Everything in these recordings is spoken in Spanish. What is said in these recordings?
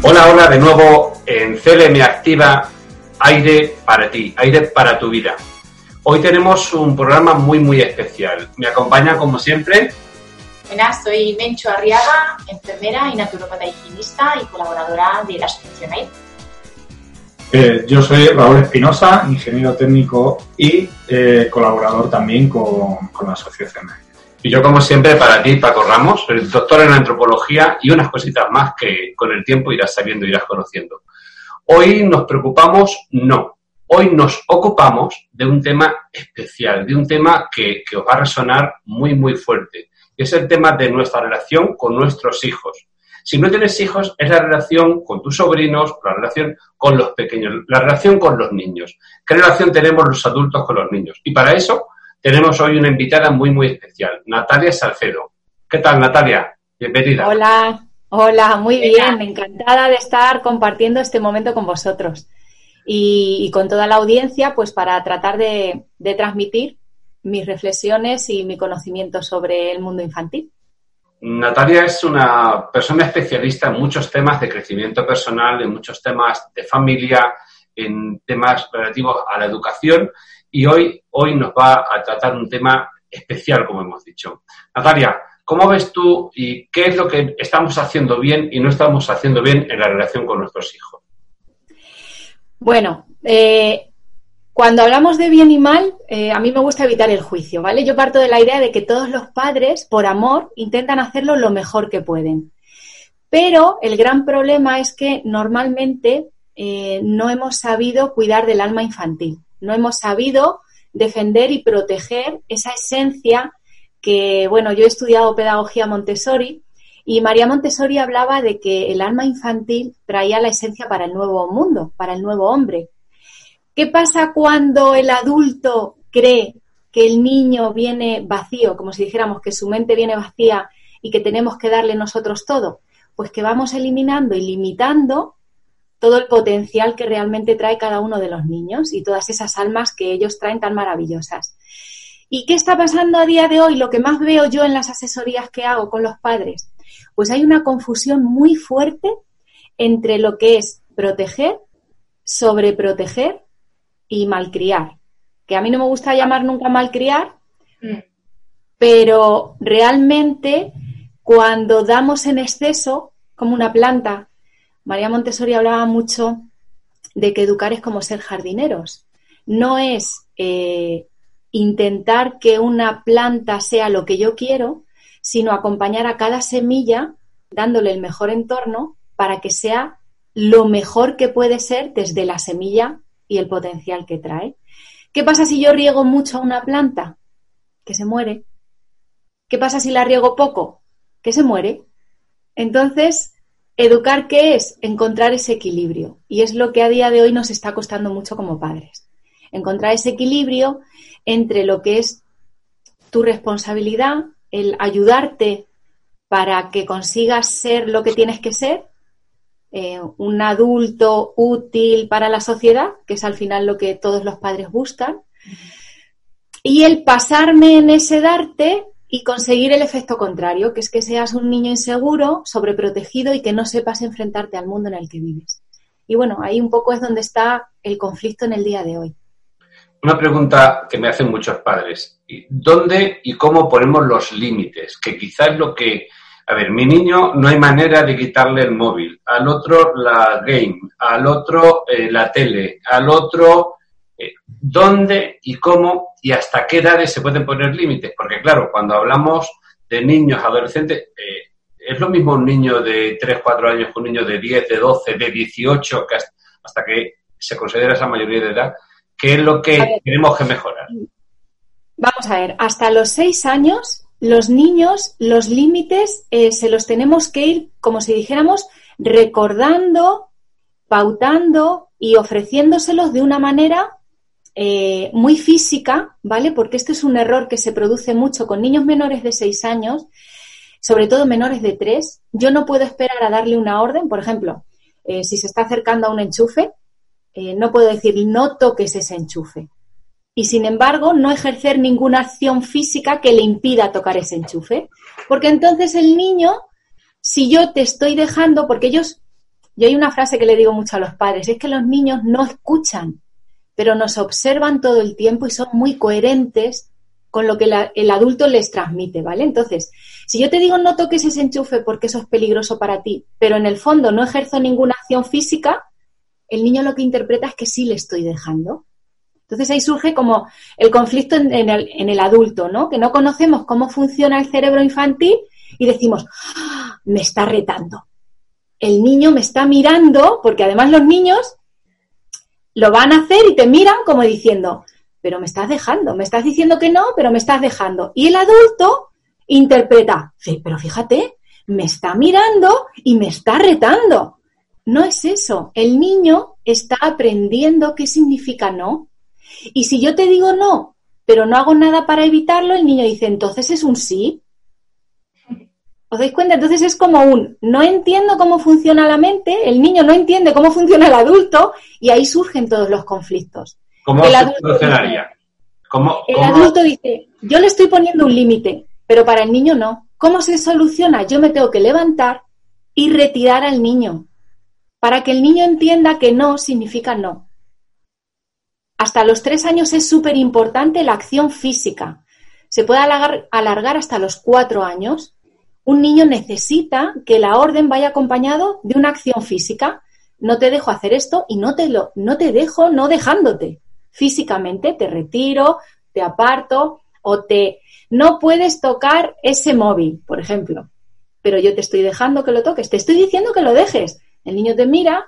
Hola, hola de nuevo en CLM Activa Aire para ti, aire para tu vida. Hoy tenemos un programa muy, muy especial. Me acompaña, como siempre. Buenas, soy Mencho Arriaga, enfermera y naturopata higienista y colaboradora de la Asociación AIR. Eh, yo soy Raúl Espinosa, ingeniero técnico y eh, colaborador también con, la Asociación AIR. Y yo, como siempre, para ti, Paco Ramos, soy doctor en antropología y unas cositas más que con el tiempo irás sabiendo, irás conociendo. Hoy nos preocupamos, no. Hoy nos ocupamos de un tema especial, de un tema que, que os va a resonar muy, muy fuerte. Es el tema de nuestra relación con nuestros hijos. Si no tienes hijos, es la relación con tus sobrinos, la relación con los pequeños, la relación con los niños. ¿Qué relación tenemos los adultos con los niños? Y para eso tenemos hoy una invitada muy, muy especial, Natalia Salcedo. ¿Qué tal, Natalia? Bienvenida. Hola, hola, muy bien. Encantada de estar compartiendo este momento con vosotros y, con toda la audiencia, pues para tratar de, transmitir mis reflexiones y mi conocimiento sobre el mundo infantil. Natalia es una persona especialista en muchos temas de crecimiento personal, en muchos temas de familia, en temas relativos a la educación y hoy, hoy nos va a tratar un tema especial, como hemos dicho. Natalia, ¿cómo ves tú y qué es lo que estamos haciendo bien y no estamos haciendo bien en la relación con nuestros hijos? Bueno, eh, cuando hablamos de bien y mal, eh, a mí me gusta evitar el juicio, ¿vale? Yo parto de la idea de que todos los padres, por amor, intentan hacerlo lo mejor que pueden. Pero el gran problema es que normalmente eh, no hemos sabido cuidar del alma infantil no hemos sabido defender y proteger esa esencia que, bueno, yo he estudiado pedagogía Montessori y María Montessori hablaba de que el alma infantil traía la esencia para el nuevo mundo, para el nuevo hombre. ¿Qué pasa cuando el adulto cree que el niño viene vacío, como si dijéramos que su mente viene vacía y que tenemos que darle nosotros todo? Pues que vamos eliminando y limitando todo el potencial que realmente trae cada uno de los niños y todas esas almas que ellos traen tan maravillosas. ¿Y qué está pasando a día de hoy? Lo que más veo yo en las asesorías que hago con los padres, pues hay una confusión muy fuerte entre lo que es proteger, sobreproteger y malcriar. Que a mí no me gusta llamar nunca malcriar, mm. pero realmente cuando damos en exceso, como una planta María Montessori hablaba mucho de que educar es como ser jardineros. No es eh, intentar que una planta sea lo que yo quiero, sino acompañar a cada semilla dándole el mejor entorno para que sea lo mejor que puede ser desde la semilla y el potencial que trae. ¿Qué pasa si yo riego mucho a una planta? Que se muere. ¿Qué pasa si la riego poco? Que se muere. Entonces, Educar, ¿qué es? Encontrar ese equilibrio. Y es lo que a día de hoy nos está costando mucho como padres. Encontrar ese equilibrio entre lo que es tu responsabilidad, el ayudarte para que consigas ser lo que tienes que ser, eh, un adulto útil para la sociedad, que es al final lo que todos los padres buscan, y el pasarme en ese darte y conseguir el efecto contrario, que es que seas un niño inseguro, sobreprotegido y que no sepas enfrentarte al mundo en el que vives. Y bueno, ahí un poco es donde está el conflicto en el día de hoy. Una pregunta que me hacen muchos padres. ¿Dónde y cómo ponemos los límites? Que quizás lo que... A ver, mi niño no hay manera de quitarle el móvil, al otro la game, al otro eh, la tele, al otro dónde y cómo y hasta qué edades se pueden poner límites. Porque claro, cuando hablamos de niños, adolescentes, eh, es lo mismo un niño de 3, 4 años que un niño de 10, de 12, de 18, que hasta, que se considera esa mayoría de edad. ¿Qué es lo que tenemos que mejorar? Vamos a ver, hasta los 6 años, los niños, los límites eh, se los tenemos que ir, como si dijéramos, recordando, pautando y ofreciéndoselos de una manera eh, muy física, ¿vale? Porque este es un error que se produce mucho con niños menores de 6 años, sobre todo menores de 3. Yo no puedo esperar a darle una orden, por ejemplo, eh, si se está acercando a un enchufe, eh, no puedo decir no toques ese enchufe. Y sin embargo, no ejercer ninguna acción física que le impida tocar ese enchufe. Porque entonces el niño, si yo te estoy dejando, porque ellos Yo hay una frase que le digo mucho a los padres, es que los niños no escuchan, pero nos observan todo el tiempo y son muy coherentes con lo que el adulto les transmite, ¿vale? Entonces, si yo te digo no toques ese enchufe porque eso es peligroso para ti, pero en el fondo no ejerzo ninguna acción física, el niño lo que interpreta es que sí le estoy dejando. Entonces ahí surge como el conflicto en, el, en el, adulto, ¿no? Que no conocemos cómo funciona el cerebro infantil y decimos, ¡Ah! me está retando. El niño me está mirando, porque además los niños lo van a hacer y te miran como diciendo, pero me estás dejando, me estás diciendo que no, pero me estás dejando. Y el adulto interpreta, pero fíjate, me está mirando y me está retando. No es eso, el niño está aprendiendo qué significa no. Y si yo te digo no, pero no hago nada para evitarlo, el niño dice, entonces es un sí. ¿Os dais cuenta? Entonces es como un no entiendo cómo funciona la mente, el niño no entiende cómo funciona el adulto y ahí surgen todos los conflictos. ¿Cómo el adulto solucionaría? el adulto dice, yo le estoy poniendo un límite, pero para el niño no. ¿Cómo se soluciona? Yo me tengo que levantar y retirar al niño para que el niño entienda que no significa no. Hasta los tres años es súper importante la acción física. Se puede alargar, hasta los cuatro años. Un niño necesita que la orden vaya acompañado de una acción física. No te dejo hacer esto y no te lo, no te dejo no dejándote. Físicamente te retiro, te aparto o te no puedes tocar ese móvil, por ejemplo. Pero yo te estoy dejando que lo toques, te estoy diciendo que lo dejes. El niño te mira,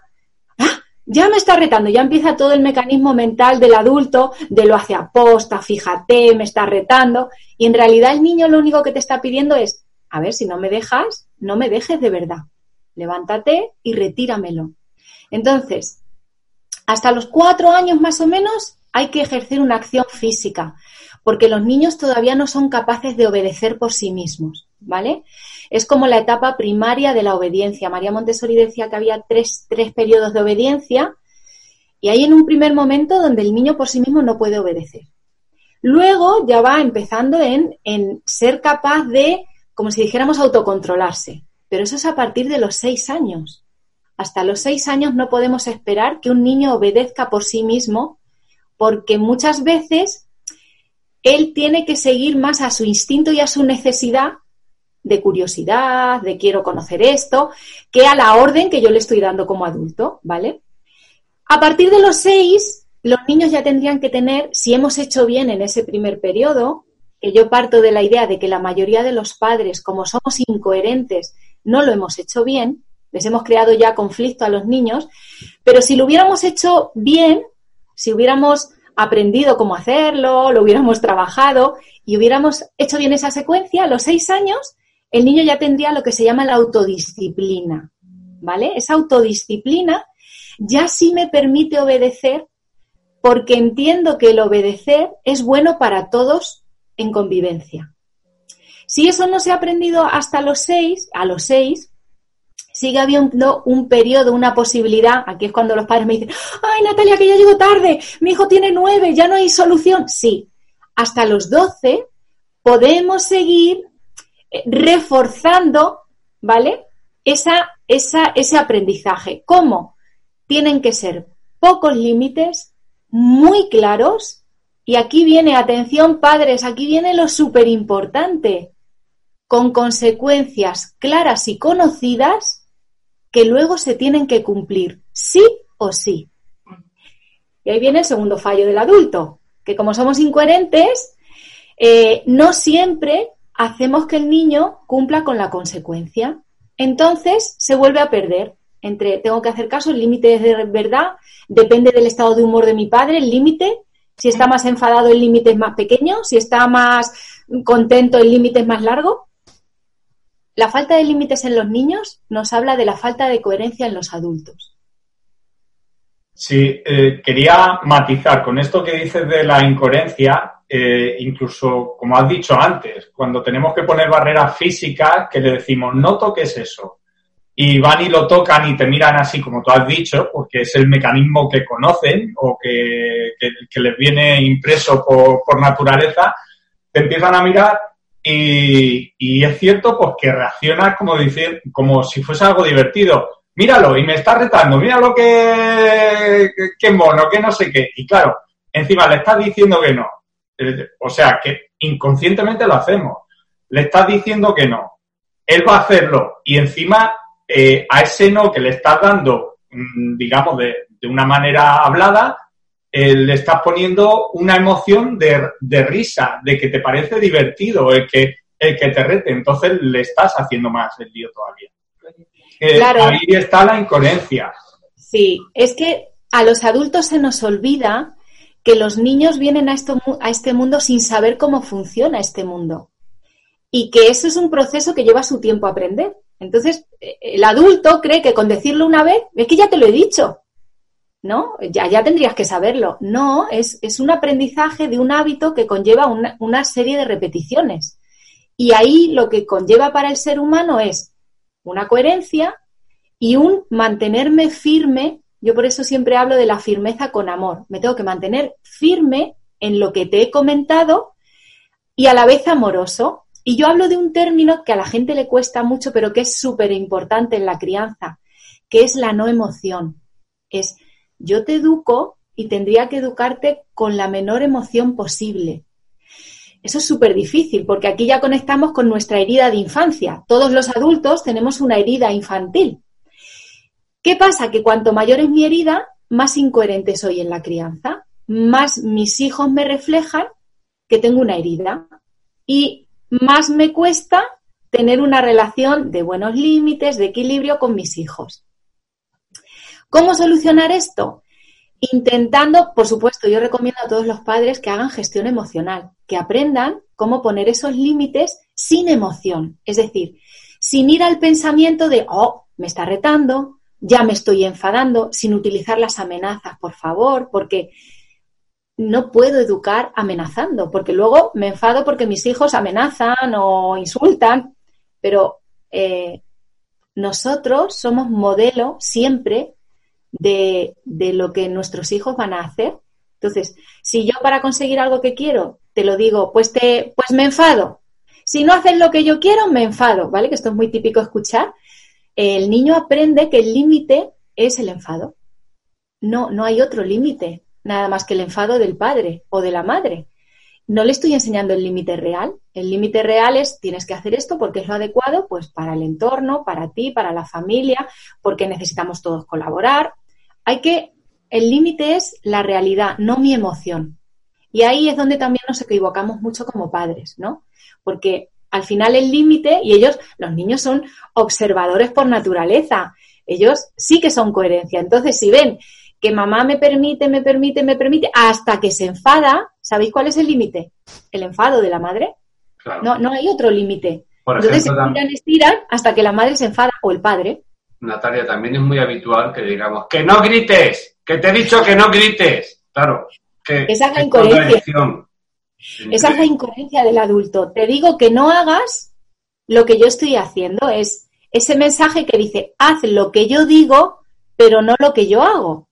¡ah! ya me está retando, ya empieza todo el mecanismo mental del adulto de lo hace aposta, fíjate, me está retando. Y en realidad el niño lo único que te está pidiendo es, a ver, si no me dejas, no me dejes de verdad. Levántate y retíramelo. Entonces, hasta los cuatro años más o menos hay que ejercer una acción física, porque los niños todavía no son capaces de obedecer por sí mismos, ¿vale? Es como la etapa primaria de la obediencia. María Montessori decía que había tres, tres periodos de obediencia y hay en un primer momento donde el niño por sí mismo no puede obedecer. Luego ya va empezando en, en ser capaz de, como si dijéramos, autocontrolarse. Pero eso es a partir de los seis años. Hasta los seis años no podemos esperar que un niño obedezca por sí mismo, porque muchas veces él tiene que seguir más a su instinto y a su necesidad de curiosidad, de quiero conocer esto, que a la orden que yo le estoy dando como adulto, ¿vale? A partir de los seis, los niños ya tendrían que tener, si hemos hecho bien en ese primer periodo, que yo parto de la idea de que la mayoría de los padres, como somos incoherentes, no lo hemos hecho bien, les hemos creado ya conflicto a los niños, pero si lo hubiéramos hecho bien, si hubiéramos aprendido cómo hacerlo, lo hubiéramos trabajado y hubiéramos hecho bien esa secuencia, a los seis años el niño ya tendría lo que se llama la autodisciplina, ¿vale? Esa autodisciplina ya sí me permite obedecer porque entiendo que el obedecer es bueno para todos en convivencia. Si eso no se ha aprendido hasta los seis, a los seis, sigue habiendo un periodo, una posibilidad. Aquí es cuando los padres me dicen, ay Natalia, que ya llego tarde, mi hijo tiene nueve, ya no hay solución. Sí, hasta los doce podemos seguir reforzando, ¿vale? Esa, esa, ese aprendizaje. ¿Cómo? Tienen que ser pocos límites, muy claros, y aquí viene, atención padres, aquí viene lo súper importante, con consecuencias claras y conocidas que luego se tienen que cumplir, sí o sí. Y ahí viene el segundo fallo del adulto, que como somos incoherentes, eh, no siempre hacemos que el niño cumpla con la consecuencia. Entonces se vuelve a perder entre tengo que hacer caso, el límite es de verdad, depende del estado de humor de mi padre, el límite, si está más enfadado el límite es más pequeño, si está más contento el límite es más largo. La falta de límites en los niños nos habla de la falta de coherencia en los adultos. Sí, eh, quería matizar con esto que dices de la incoherencia, eh, incluso como has dicho antes, cuando tenemos que poner barreras físicas que le decimos no toques eso y van y lo tocan y te miran así como tú has dicho, porque es el mecanismo que conocen o que, les viene impreso por, naturaleza, te empiezan a mirar y, y, es cierto pues que reaccionas como decir, como si fuese algo divertido míralo, y me está retando, míralo que, que, mono, que no sé qué. Y claro, encima le estás diciendo que no. O sea, que inconscientemente lo hacemos. Le estás diciendo que no. Él va a hacerlo. Y encima, eh, a ese no que le estás dando, mm, digamos, de, de una manera hablada, eh, le estás poniendo una emoción de, de, risa, de que te parece divertido el que, el que te rete. Entonces le estás haciendo más el lío todavía. Eh, ahí está la incoherencia. Sí, es que a los adultos se nos olvida que los niños vienen a, esto, a este mundo sin saber cómo funciona este mundo. Y que eso es un proceso que lleva su tiempo a aprender. Entonces, eh, el adulto cree que con decirlo una vez, es que ya te lo he dicho, ¿no? Ya, ya tendrías que saberlo. No, es, es un aprendizaje de un hábito que conlleva una, una serie de repeticiones. Y ahí lo que conlleva para el ser humano es una coherencia y un mantenerme firme. Yo por eso siempre hablo de la firmeza con amor. Me tengo que mantener firme en lo que te he comentado y a la vez amoroso. Y yo hablo de un término que a la gente le cuesta mucho, pero que es súper importante en la crianza, que es la no emoción. Es yo te educo y tendría que educarte con la menor emoción posible. Eso es súper difícil porque aquí ya conectamos con nuestra herida de infancia. Todos los adultos tenemos una herida infantil. ¿Qué pasa? Que cuanto mayor es mi herida, más incoherente soy en la crianza, más mis hijos me reflejan que tengo una herida y más me cuesta tener una relación de buenos límites, de equilibrio con mis hijos. ¿Cómo solucionar esto? Intentando, por supuesto, yo recomiendo a todos los padres que hagan gestión emocional, que aprendan cómo poner esos límites sin emoción, es decir, sin ir al pensamiento de, oh, me está retando, ya me estoy enfadando, sin utilizar las amenazas, por favor, porque no puedo educar amenazando, porque luego me enfado porque mis hijos amenazan o insultan, pero eh, nosotros somos modelo siempre de, lo que nuestros hijos van a hacer. Entonces, si yo para conseguir algo que quiero te lo digo, pues, te, pues me enfado. Si no haces lo que yo quiero, me enfado, ¿vale? Que esto es muy típico escuchar. El niño aprende que el límite es el enfado. No, no hay otro límite, nada más que el enfado del padre o de la madre. No le estoy enseñando el límite real. El límite real es tienes que hacer esto porque es lo adecuado, pues para el entorno, para ti, para la familia, porque necesitamos todos colaborar, hay que, el límite es la realidad, no mi emoción. Y ahí es donde también nos equivocamos mucho como padres, ¿no? Porque al final el límite, y ellos, los niños son observadores por naturaleza, ellos sí que son coherencia. Entonces, si ven que mamá me permite, me permite, me permite, hasta que se enfada, ¿sabéis cuál es el límite? El enfado de la madre. No, no hay otro límite. Entonces se estiran, estiran hasta que la madre se enfada o el padre. Natalia, también es muy habitual que digamos, que no grites, que te he dicho que no grites. Claro, que esa es la incoherencia. Esa es la incoherencia del adulto. Te digo que no hagas lo que yo estoy haciendo. Es ese mensaje que dice, haz lo que yo digo, pero no lo que yo hago.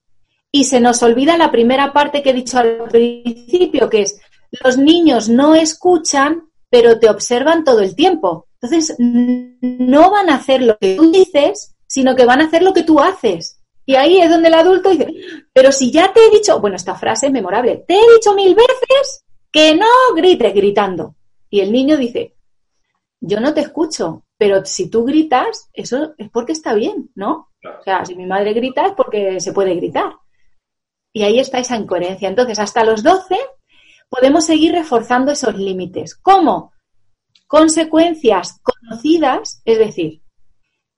Y se nos olvida la primera parte que he dicho al principio, que es, los niños no escuchan, pero te observan todo el tiempo. Entonces, no van a hacer lo que tú dices, sino que van a hacer lo que tú haces. Y ahí es donde el adulto dice, pero si ya te he dicho, bueno, esta frase es memorable, te he dicho mil veces que no grites gritando. Y el niño dice, yo no te escucho, pero si tú gritas, eso es porque está bien, ¿no? O sea, si mi madre grita es porque se puede gritar. Y ahí está esa incoherencia. Entonces, hasta los 12 podemos seguir reforzando esos límites. ¿Cómo? Consecuencias conocidas, es decir,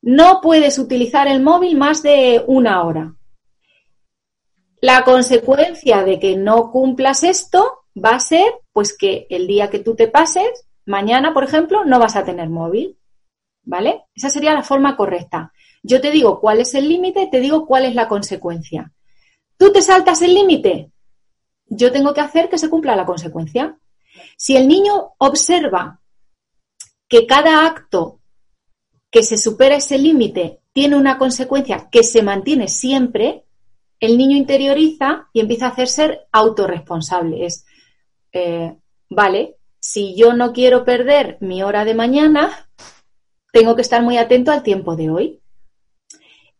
no puedes utilizar el móvil más de una hora. La consecuencia de que no cumplas esto va a ser pues que el día que tú te pases, mañana, por ejemplo, no vas a tener móvil. ¿Vale? Esa sería la forma correcta. Yo te digo cuál es el límite, te digo cuál es la consecuencia. ¿Tú te saltas el límite? Yo tengo que hacer que se cumpla la consecuencia. Si el niño observa que cada acto que se supera ese límite tiene una consecuencia que se mantiene siempre, el niño interioriza y empieza a hacerse autorresponsable. Es, eh, vale, si yo no quiero perder mi hora de mañana, tengo que estar muy atento al tiempo de hoy.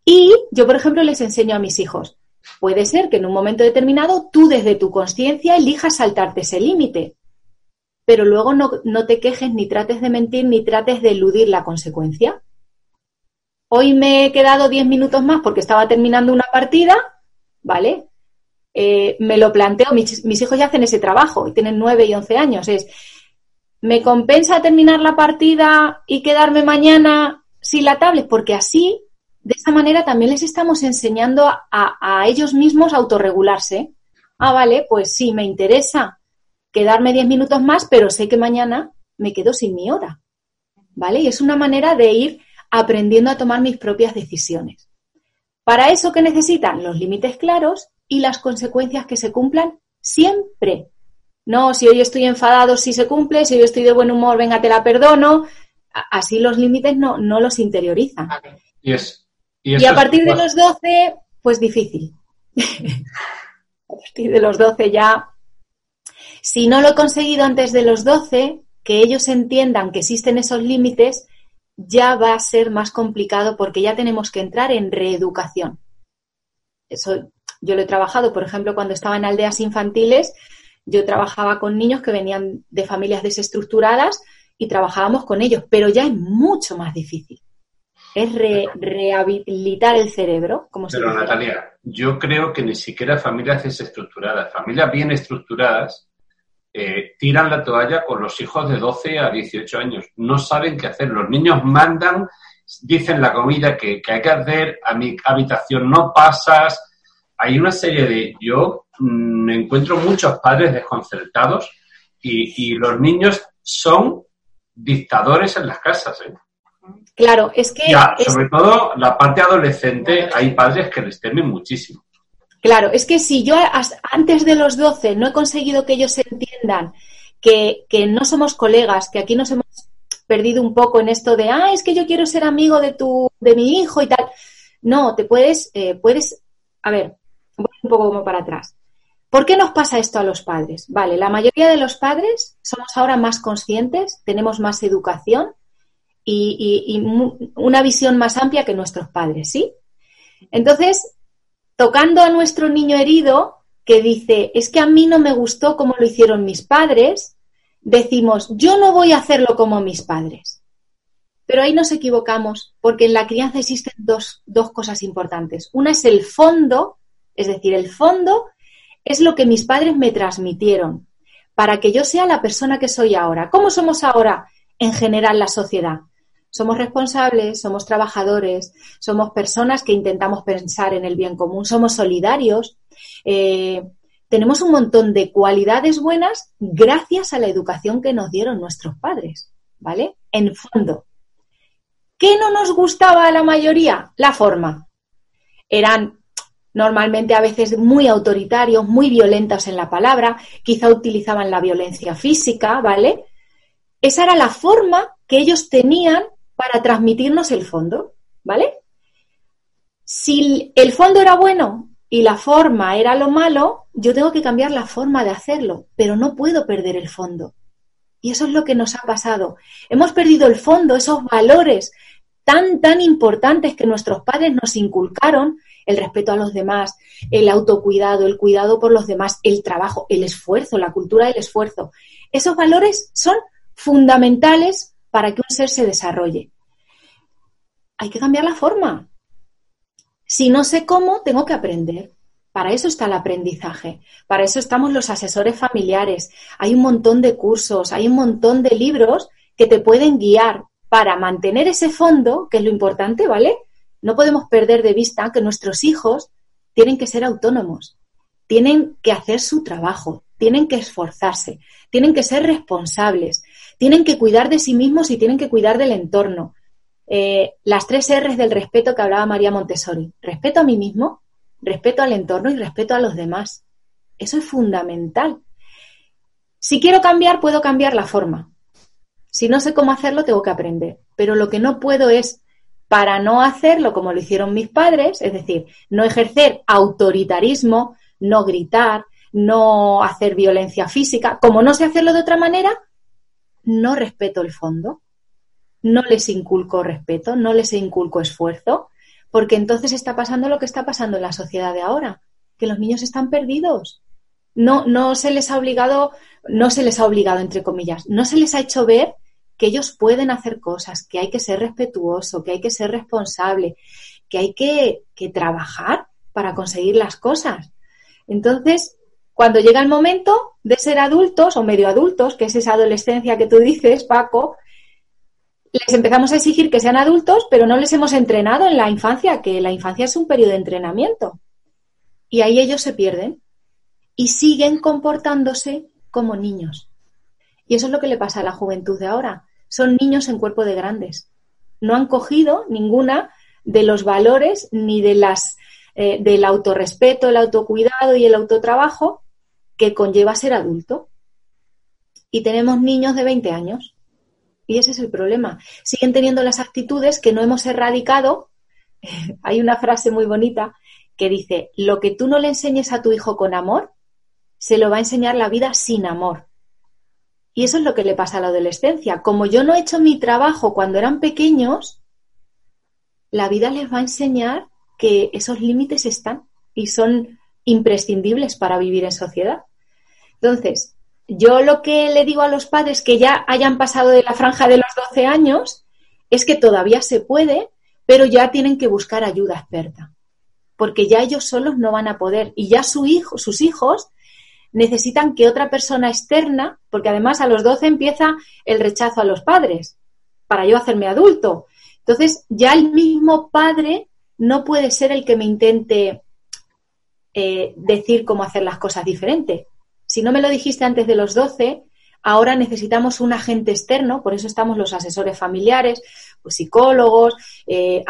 Y yo, por ejemplo, les enseño a mis hijos, puede ser que en un momento determinado tú desde tu conciencia elijas saltarte ese límite, pero luego no, te quejes ni trates de mentir ni trates de eludir la consecuencia. Hoy me he quedado 10 minutos más porque estaba terminando una partida, ¿vale? Eh, me lo planteo, mis, mis, hijos ya hacen ese trabajo y tienen 9 y 11 años, es, ¿me compensa terminar la partida y quedarme mañana sin la tablet? Porque así, de esa manera también les estamos enseñando a, ellos mismos a autorregularse. Ah, vale, pues sí, me interesa quedarme 10 minutos más, pero sé que mañana me quedo sin mi hora. ¿Vale? Y es una manera de ir aprendiendo a tomar mis propias decisiones. Para eso, ¿qué necesitan? Los límites claros y las consecuencias que se cumplan siempre. No, si hoy estoy enfadado, si se cumple, si hoy estoy de buen humor, venga, te la perdono. Así los límites no, no los interiorizan. Y, es, y, a partir de los 12, pues difícil. a partir de los 12 ya. Si no lo he conseguido antes de los 12, que ellos entiendan que existen esos límites, ya va a ser más complicado porque ya tenemos que entrar en reeducación. Eso yo lo he trabajado, por ejemplo, cuando estaba en aldeas infantiles, yo trabajaba con niños que venían de familias desestructuradas y trabajábamos con ellos, pero ya es mucho más difícil. Es rehabilitar el cerebro. Como pero Natalia, yo creo que ni siquiera familias desestructuradas, familias bien estructuradas, eh, tiran la toalla con los hijos de 12 a 18 años. No saben qué hacer. Los niños mandan, dicen la comida que, hay que hacer, a mi habitación no pasas. Hay una serie de... Yo mm, me encuentro muchos padres desconcertados y, los niños son dictadores en las casas. ¿eh? Claro, es que... Sobre todo la parte adolescente, hay padres que les temen muchísimo. Claro, es que si yo antes de los 12 no he conseguido que ellos entiendan que, que, no somos colegas, que aquí nos hemos perdido un poco en esto de, ah, es que yo quiero ser amigo de tu, de mi hijo y tal. No, te puedes, eh, puedes, a ver, voy un poco como para atrás. ¿Por qué nos pasa esto a los padres? Vale, la mayoría de los padres somos ahora más conscientes, tenemos más educación y, una visión más amplia que nuestros padres, ¿sí? Entonces, tocando a nuestro niño herido que dice, es que a mí no me gustó como lo hicieron mis padres, decimos, yo no voy a hacerlo como mis padres. Pero ahí nos equivocamos, porque en la crianza existen dos, dos cosas importantes. Una es el fondo, es decir, el fondo es lo que mis padres me transmitieron para que yo sea la persona que soy ahora. ¿Cómo somos ahora en general la sociedad? Somos responsables, somos trabajadores, somos personas que intentamos pensar en el bien común, somos solidarios. Eh, tenemos un montón de cualidades buenas gracias a la educación que nos dieron nuestros padres, ¿vale? En fondo. ¿Qué no nos gustaba a la mayoría? La forma. Eran normalmente a veces muy autoritarios, muy violentos en la palabra, quizá utilizaban la violencia física, ¿vale? Esa era la forma que ellos tenían para transmitirnos el fondo, ¿vale? Si el fondo era bueno y la forma era lo malo, yo tengo que cambiar la forma de hacerlo, pero no puedo perder el fondo. Y eso es lo que nos ha pasado. Hemos perdido el fondo, esos valores tan, tan importantes que nuestros padres nos inculcaron, el respeto a los demás, el autocuidado, el cuidado por los demás, el trabajo, el esfuerzo, la cultura del esfuerzo. Esos valores son fundamentales para que un ser se desarrolle. Hay que cambiar la forma. Si no sé cómo, tengo que aprender. Para eso está el aprendizaje, para eso estamos los asesores familiares. Hay un montón de cursos, hay un montón de libros que te pueden guiar para mantener ese fondo, que es lo importante, ¿vale? No podemos perder de vista que nuestros hijos tienen que ser autónomos, tienen que hacer su trabajo, tienen que esforzarse, tienen que ser responsables, tienen que cuidar de sí mismos y tienen que cuidar del entorno. Eh, las tres R's del respeto que hablaba María Montessori. Respeto a mí mismo, respeto al entorno y respeto a los demás. Eso es fundamental. Si quiero cambiar, puedo cambiar la forma. Si no sé cómo hacerlo, tengo que aprender. Pero lo que no puedo es, para no hacerlo como lo hicieron mis padres, es decir, no ejercer autoritarismo, no gritar, no hacer violencia física, como no sé hacerlo de otra manera, no respeto el fondo, no les inculco respeto, no les inculco esfuerzo, porque entonces está pasando lo que está pasando en la sociedad de ahora, que los niños están perdidos. No, no se les ha obligado, no se les ha obligado, entre comillas, no se les ha hecho ver que ellos pueden hacer cosas, que hay que ser respetuoso, que hay que ser responsable, que hay que, que trabajar para conseguir las cosas. Entonces, cuando llega el momento de ser adultos o medio adultos, que es esa adolescencia que tú dices, Paco, les empezamos a exigir que sean adultos, pero no les hemos entrenado en la infancia, que la infancia es un periodo de entrenamiento. Y ahí ellos se pierden y siguen comportándose como niños. Y eso es lo que le pasa a la juventud de ahora. Son niños en cuerpo de grandes. No han cogido ninguna de los valores ni de las eh, del autorrespeto, el autocuidado y el autotrabajo que conlleva ser adulto. Y tenemos niños de 20 años y ese es el problema. Siguen teniendo las actitudes que no hemos erradicado. Hay una frase muy bonita que dice, lo que tú no le enseñes a tu hijo con amor, se lo va a enseñar la vida sin amor. Y eso es lo que le pasa a la adolescencia. Como yo no he hecho mi trabajo cuando eran pequeños, la vida les va a enseñar que esos límites están y son imprescindibles para vivir en sociedad. Entonces, yo lo que le digo a los padres que ya hayan pasado de la franja de los 12 años es que todavía se puede, pero ya tienen que buscar ayuda experta, porque ya ellos solos no van a poder y ya su hijo, sus hijos necesitan que otra persona externa, porque además a los 12 empieza el rechazo a los padres, para yo hacerme adulto. Entonces, ya el mismo padre no puede ser el que me intente eh, decir cómo hacer las cosas diferente, si no me lo dijiste antes de los 12, ahora necesitamos un agente externo, por eso estamos los asesores familiares, pues psicólogos, eh,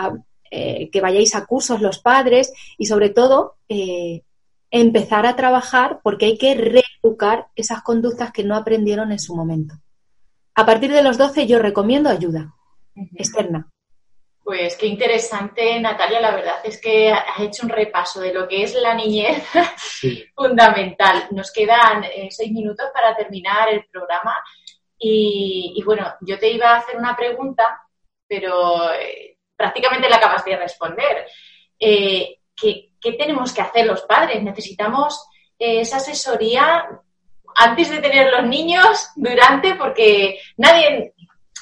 eh, que vayáis a cursos los padres y sobre todo eh, empezar a trabajar porque hay que reeducar esas conductas que no aprendieron en su momento. A partir de los 12 yo recomiendo ayuda externa. Pues qué interesante, Natalia. La verdad es que has hecho un repaso de lo que es la niñez fundamental. Nos quedan eh, seis minutos para terminar el programa. Y, bueno, yo te iba a hacer una pregunta, pero eh, prácticamente la acabas de responder. Eh, ¿qué, ¿qué, tenemos que hacer los padres? ¿Necesitamos esa asesoría antes de tener los niños, durante? Porque nadie,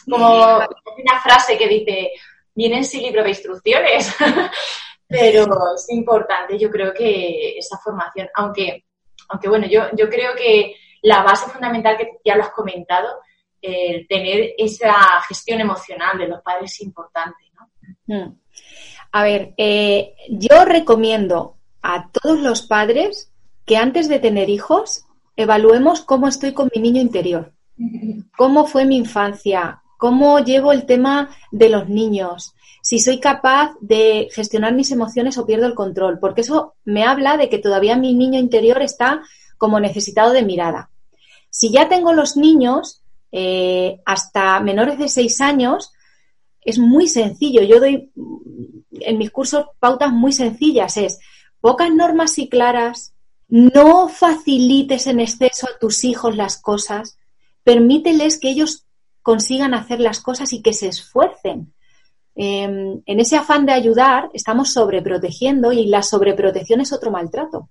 como una frase que dice, vienen sin libro de instrucciones, pero es importante, yo creo que esa formación, aunque, aunque bueno, yo, yo creo que la base fundamental que ya lo has comentado, tener esa gestión emocional de los padres es importante, ¿no? Mm. A ver, eh, yo recomiendo a todos los padres que antes de tener hijos evaluemos cómo estoy con mi niño interior, cómo fue mi infancia, cómo llevo el tema de los niños, si soy capaz de gestionar mis emociones o pierdo el control, porque eso me habla de que todavía mi niño interior está como necesitado de mirada. Si ya tengo los niños eh, hasta menores de seis años, es muy sencillo. Yo doy en mis cursos pautas muy sencillas. Es pocas normas y claras, no facilites en exceso a tus hijos las cosas, permíteles que ellos consigan hacer las cosas y que se esfuercen. Em, en ese afán de ayudar estamos sobreprotegiendo y la sobreprotección es otro maltrato.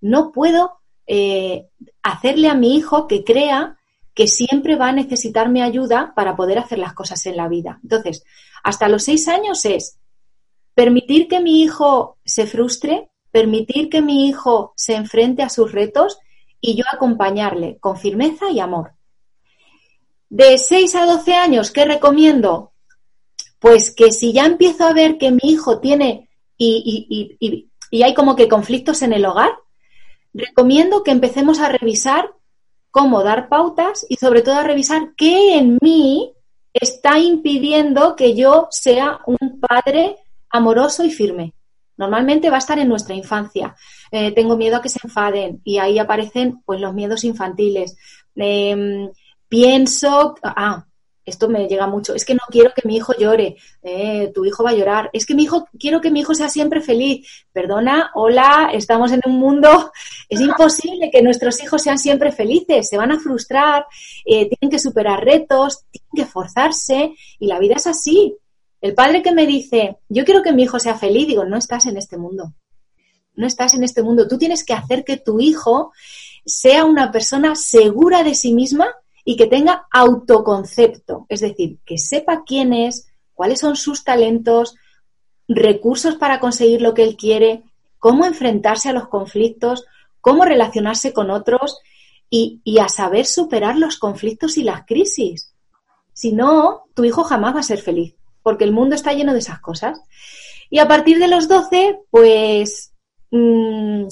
No puedo eh, hacerle a mi hijo que crea que siempre va a necesitar mi ayuda para poder hacer las cosas en la vida. Entonces, hasta los seis años es permitir que mi hijo se frustre, permitir que mi hijo se enfrente a sus retos y yo acompañarle con firmeza y amor. De 6 a 12 años, ¿qué recomiendo? Pues que si ya empiezo a ver que mi hijo tiene y, y, hay como que conflictos en el hogar, recomiendo que empecemos a revisar cómo dar pautas y sobre todo a revisar qué en mí está impidiendo que yo sea un padre amoroso y firme. Normalmente va a estar en nuestra infancia. Eh, tengo miedo a que se enfaden y ahí aparecen pues los miedos infantiles. Em, pienso, ah, esto me llega mucho, es que no quiero que mi hijo llore, eh, tu hijo va a llorar, es que mi hijo, quiero que mi hijo sea siempre feliz. Perdona, hola, estamos en un mundo, es imposible que nuestros hijos sean siempre felices, se van a frustrar, eh, tienen que superar retos, tienen que forzarse y la vida es así. El padre que me dice, yo quiero que mi hijo sea feliz, digo, no estás en este mundo. No estás en este mundo. Tú tienes que hacer que tu hijo sea una persona segura de sí misma y que tenga autoconcepto. Es decir, que sepa quién es, cuáles son sus talentos, recursos para conseguir lo que él quiere, cómo enfrentarse a los conflictos, cómo relacionarse con otros y, a saber superar los conflictos y las crisis. Si no, tu hijo jamás va a ser feliz, porque el mundo está lleno de esas cosas. Y a partir de los 12, pues, mm,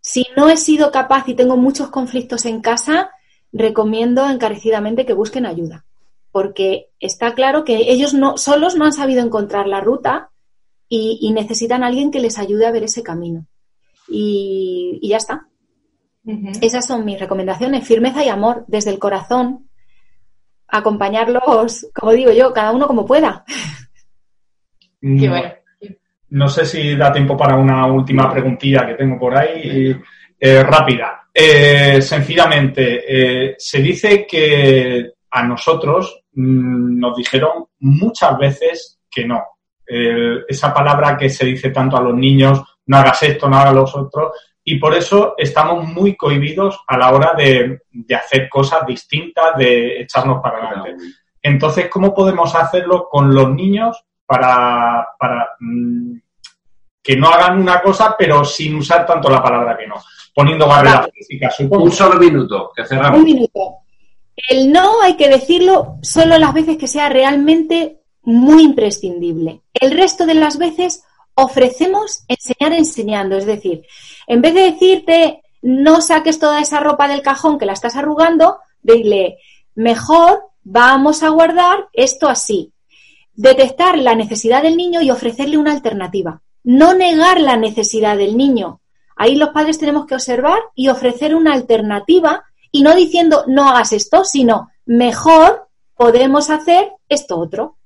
si no he sido capaz y tengo muchos conflictos en casa, recomiendo encarecidamente que busquen ayuda, porque está claro que ellos no, solos no han sabido encontrar la ruta y, necesitan a alguien que les ayude a ver ese camino. Y, ya está. Esas son mis recomendaciones, firmeza y amor desde el corazón, acompañarlos, como digo yo, cada uno como pueda. Qué bueno. No sé si da tiempo para una última preguntilla que tengo por ahí, eh, rápida. Eh, sencillamente, eh, se dice que a nosotros mm, nos dijeron muchas veces que no. esa palabra que se dice tanto a los niños, no hagas esto, no hagas los otros, y por eso estamos muy cohibidos a la hora de, hacer cosas distintas, de echarnos para adelante. Entonces, ¿cómo podemos hacerlo con los niños para, para mm, que no hagan una cosa, pero sin usar tanto la palabra que no? Poniendo barreras físicas, Un solo minuto, que cerramos. Un minuto. El no hay que decirlo solo las veces que sea realmente muy imprescindible. El resto de las veces ofrecemos enseñar enseñando. Es decir, en vez de decirte no saques toda esa ropa del cajón que la estás arrugando, dile mejor vamos a guardar esto así. Detectar la necesidad del niño y ofrecerle una alternativa. No negar la necesidad del niño. Ahí los padres tenemos que observar y ofrecer una alternativa y no diciendo no hagas esto, sino mejor podemos hacer esto otro.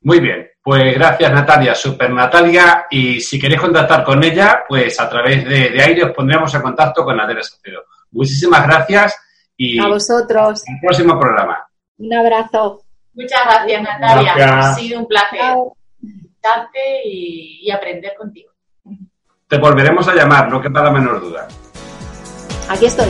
Muy bien, pues gracias Natalia, super Natalia, y si queréis contactar con ella, pues a través de, aire os pondremos en contacto con Natalia Sacero. Muchísimas gracias y a vosotros. el próximo programa. Un abrazo. Muchas gracias Natalia, ha sido un placer escucharte y, aprender contigo. Te volveremos a llamar, no quepa la menor duda. Aquí estoy.